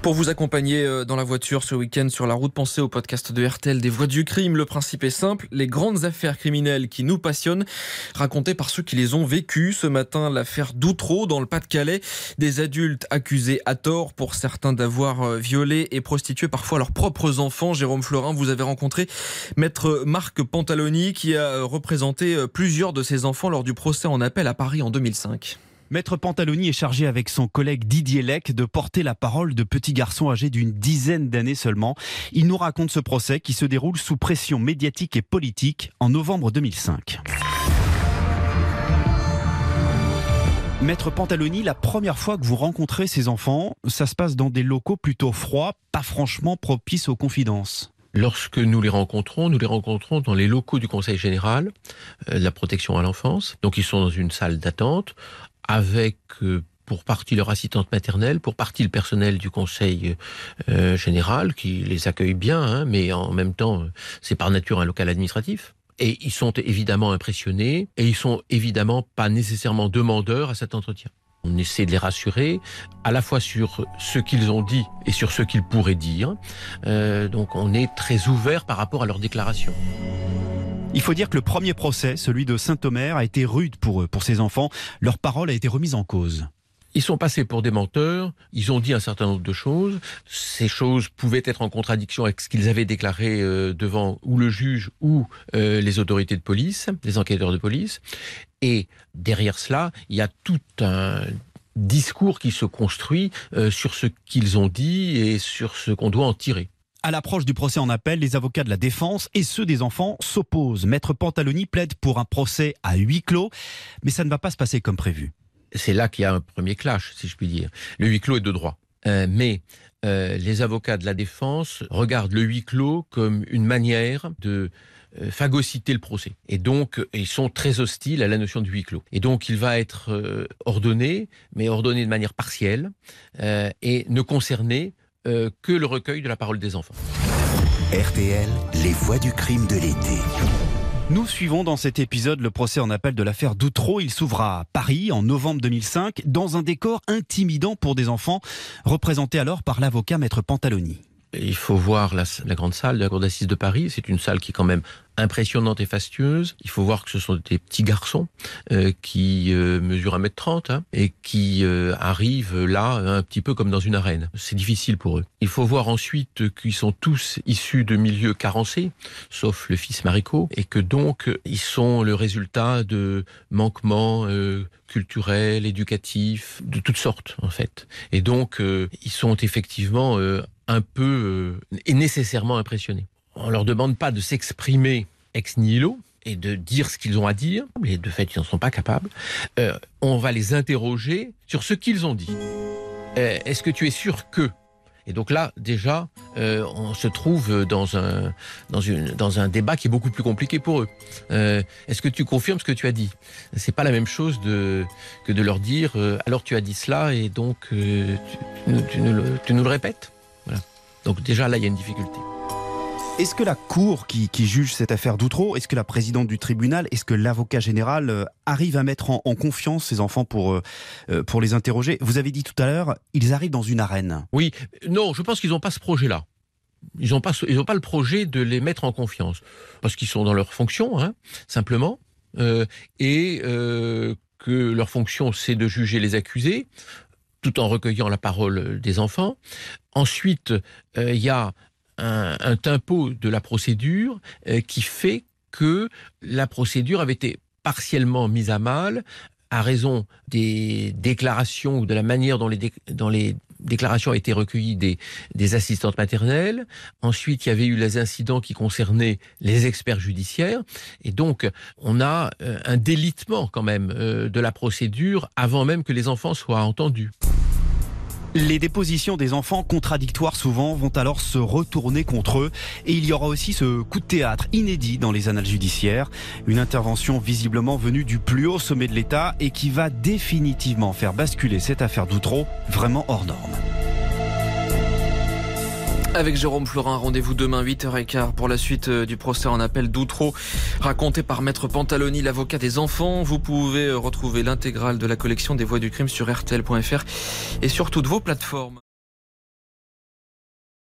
Pour vous accompagner euh, dans la voiture ce week-end sur la route, pensez au podcast de RTL des voix du crime. Le principe est simple, les grandes affaires criminelles qui nous passionnent, racontées par ceux qui les ont vécues. Ce matin, l'affaire d'Outreau dans le Pas-de-Calais. Des adultes accusés à tort pour certains d'avoir euh, violé et prostitué parfois leurs propres enfants. Jérôme Florin, vous avez rencontré maître Marc Pantaloni qui a euh, représenté plusieurs de ses enfants lors du procès en appel à Paris en 2005. Maître Pantaloni est chargé avec son collègue Didier Lec de porter la parole de petits garçons âgés d'une dizaine d'années seulement. Il nous raconte ce procès qui se déroule sous pression médiatique et politique en novembre 2005. Maître Pantaloni, la première fois que vous rencontrez ces enfants, ça se passe dans des locaux plutôt froids, pas franchement propices aux confidences. Lorsque nous les rencontrons, nous les rencontrons dans les locaux du Conseil général euh, la protection à l'enfance. Donc ils sont dans une salle d'attente avec euh, pour partie leur assistante maternelle, pour partie le personnel du conseil euh, général qui les accueille bien, hein, mais en même temps, c'est par nature un local administratif. Et ils sont évidemment impressionnés et ils sont évidemment pas nécessairement demandeurs à cet entretien. On essaie de les rassurer à la fois sur ce qu'ils ont dit et sur ce qu'ils pourraient dire. Euh, donc on est très ouvert par rapport à leurs déclarations. Il faut dire que le premier procès, celui de Saint-Omer, a été rude pour eux, pour ces enfants. Leur parole a été remise en cause. Ils sont passés pour des menteurs, ils ont dit un certain nombre de choses. Ces choses pouvaient être en contradiction avec ce qu'ils avaient déclaré euh, devant ou le juge ou euh, les autorités de police, les enquêteurs de police. Et derrière cela, il y a tout un discours qui se construit euh, sur ce qu'ils ont dit et sur ce qu'on doit en tirer. À l'approche du procès en appel, les avocats de la défense et ceux des enfants s'opposent. Maître Pantaloni plaide pour un procès à huis clos, mais ça ne va pas se passer comme prévu. C'est là qu'il y a un premier clash, si je puis dire. Le huis clos est de droit. Euh, mais euh, les avocats de la défense regardent le huis clos comme une manière de euh, phagocyter le procès. Et donc, ils sont très hostiles à la notion de huis clos. Et donc, il va être ordonné, mais ordonné de manière partielle, et ne concerner euh, que le recueil de la parole des enfants. RTL, les voix du crime de l'été. Nous suivons dans cet épisode le procès en appel de l'affaire Doutreau. Il s'ouvre à Paris en novembre 2005 dans un décor intimidant pour des enfants, représenté alors par l'avocat maître Pantaloni. Il faut voir la, grande salle de la Cour d'assises de Paris. C'est une salle qui est quand même impressionnante et fastueuse. Il faut voir que ce sont des petits garçons euh, qui euh, mesurent 1m30 hein, et qui euh, arrivent là un petit peu comme dans une arène. C'est difficile pour eux. Il faut voir ensuite qu'ils sont tous issus de milieux carencés, sauf le fils Maricot, et que donc ils sont le résultat de manquements culturels, éducatifs, de toutes sortes en fait. Et donc ils sont effectivement un peu et nécessairement impressionnés. On leur demande pas de s'exprimer ex nihilo et de dire ce qu'ils ont à dire, mais de fait ils n'en sont pas capables. Euh, on va les interroger sur ce qu'ils ont dit. Euh, est-ce que tu es sûr que? Et donc là, déjà, euh, on se trouve dans un, dans, une, dans un débat qui est beaucoup plus compliqué pour eux. Est-ce que tu confirmes ce que tu as dit? C'est pas la même chose que de leur dire alors tu as dit cela et donc tu, tu, nous, tu nous le répètes? Voilà. Donc déjà là, il y a une difficulté. Est-ce que la Cour qui, juge cette affaire d'Outreau, est-ce que la présidente du tribunal, est-ce que l'avocat général euh, arrive à mettre en, confiance ces enfants pour, euh, euh, pour les interroger? Vous avez dit tout à l'heure, ils arrivent dans une arène. Oui, non, je pense qu'ils n'ont pas ce projet-là. Ils n'ont pas, pas le projet de les mettre en confiance. Parce qu'ils sont dans leur fonction, hein, simplement. et que leur fonction, c'est de juger les accusés tout en recueillant la parole des enfants. Ensuite, il y a un, tempo de la procédure euh, qui fait que la procédure avait été partiellement mise à mal à raison des déclarations ou de la manière dont les, déclarations ont été recueillies des, des, assistantes maternelles. Ensuite, il y avait eu les incidents qui concernaient les experts judiciaires. Et donc, on a euh, un délitement quand même euh, de la procédure avant même que les enfants soient entendus. Les dépositions des enfants contradictoires souvent vont alors se retourner contre eux et il y aura aussi ce coup de théâtre inédit dans les annales judiciaires, une intervention visiblement venue du plus haut sommet de l'État et qui va définitivement faire basculer cette affaire d'Outreau vraiment hors norme. Avec Jérôme Florin, rendez-vous demain 8h15 pour la suite euh, du procès en appel d'Outreau, raconté par Maître Pantaloni, l'avocat des enfants. Vous pouvez euh, retrouver l'intégrale de la collection des voix du crime sur rtl.fr et sur toutes vos plateformes.